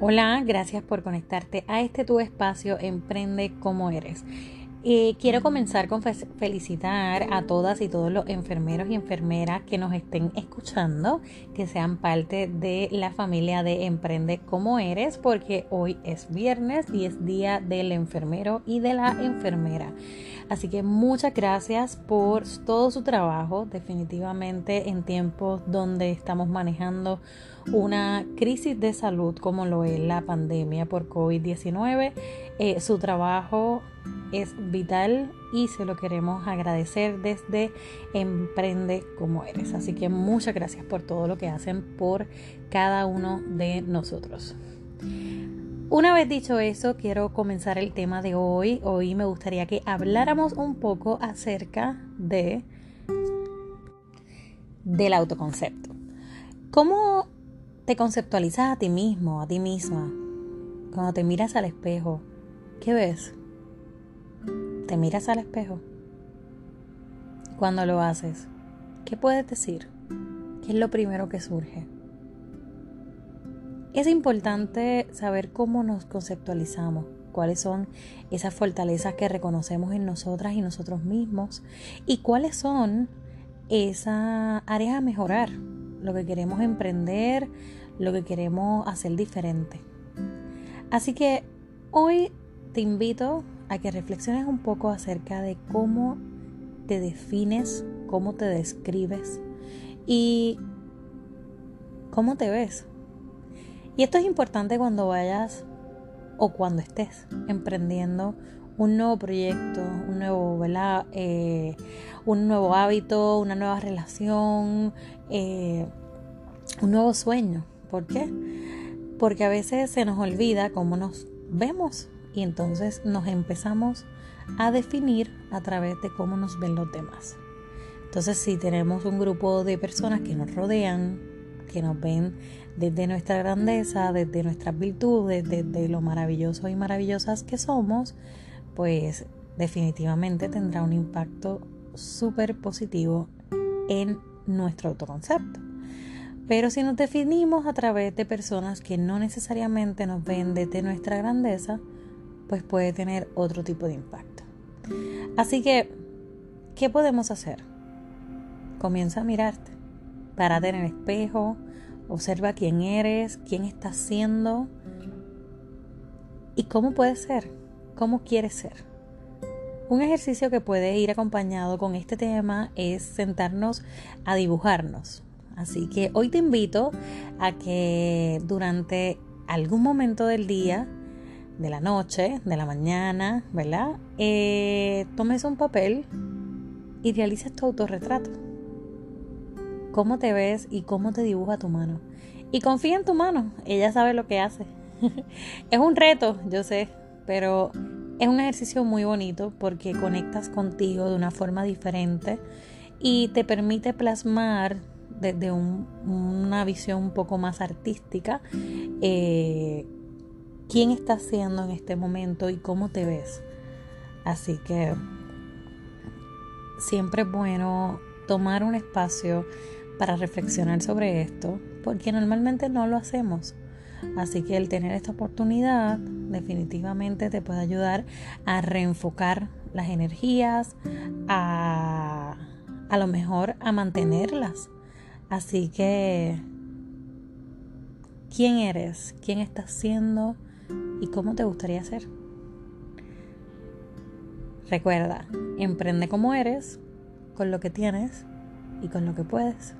Hola, gracias por conectarte a este tu espacio Emprende como eres. Quiero comenzar con felicitar a todas y todos los enfermeros y enfermeras que nos estén escuchando, que sean parte de la familia de Emprende como eres, porque hoy es viernes y es día del enfermero y de la enfermera. Así que muchas gracias por todo su trabajo, definitivamente en tiempos donde estamos manejando una crisis de salud como lo es la pandemia por COVID-19. Eh, su trabajo es vital y se lo queremos agradecer desde Emprende como eres. Así que muchas gracias por todo lo que hacen por cada uno de nosotros. Una vez dicho eso, quiero comenzar el tema de hoy. Hoy me gustaría que habláramos un poco acerca de del autoconcepto. ¿Cómo te conceptualizas a ti mismo, a ti misma? Cuando te miras al espejo, ¿qué ves? ¿Te miras al espejo? Cuando lo haces, ¿qué puedes decir? ¿Qué es lo primero que surge? Es importante saber cómo nos conceptualizamos, cuáles son esas fortalezas que reconocemos en nosotras y nosotros mismos y cuáles son esas áreas a mejorar, lo que queremos emprender, lo que queremos hacer diferente. Así que hoy te invito a que reflexiones un poco acerca de cómo te defines, cómo te describes y cómo te ves. Y esto es importante cuando vayas o cuando estés emprendiendo un nuevo proyecto, un nuevo, eh, un nuevo hábito, una nueva relación, eh, un nuevo sueño. ¿Por qué? Porque a veces se nos olvida cómo nos vemos y entonces nos empezamos a definir a través de cómo nos ven los demás. Entonces si tenemos un grupo de personas que nos rodean, que nos ven desde nuestra grandeza, desde nuestras virtudes, desde lo maravilloso y maravillosas que somos, pues definitivamente tendrá un impacto súper positivo en nuestro autoconcepto. Pero si nos definimos a través de personas que no necesariamente nos ven desde nuestra grandeza, pues puede tener otro tipo de impacto. Así que, ¿qué podemos hacer? Comienza a mirarte, párate en el espejo, Observa quién eres, quién estás siendo y cómo puedes ser, cómo quieres ser. Un ejercicio que puede ir acompañado con este tema es sentarnos a dibujarnos. Así que hoy te invito a que durante algún momento del día, de la noche, de la mañana, ¿verdad? Eh, tomes un papel y realices tu autorretrato cómo te ves y cómo te dibuja tu mano. Y confía en tu mano, ella sabe lo que hace. es un reto, yo sé, pero es un ejercicio muy bonito porque conectas contigo de una forma diferente y te permite plasmar desde una visión un poco más artística eh, quién estás siendo en este momento y cómo te ves. Así que siempre es bueno tomar un espacio para reflexionar sobre esto, porque normalmente no lo hacemos. Así que el tener esta oportunidad definitivamente te puede ayudar a reenfocar las energías, a, a lo mejor a mantenerlas. Así que, ¿quién eres? ¿Quién estás siendo? ¿Y cómo te gustaría ser? Recuerda, emprende como eres, con lo que tienes y con lo que puedes.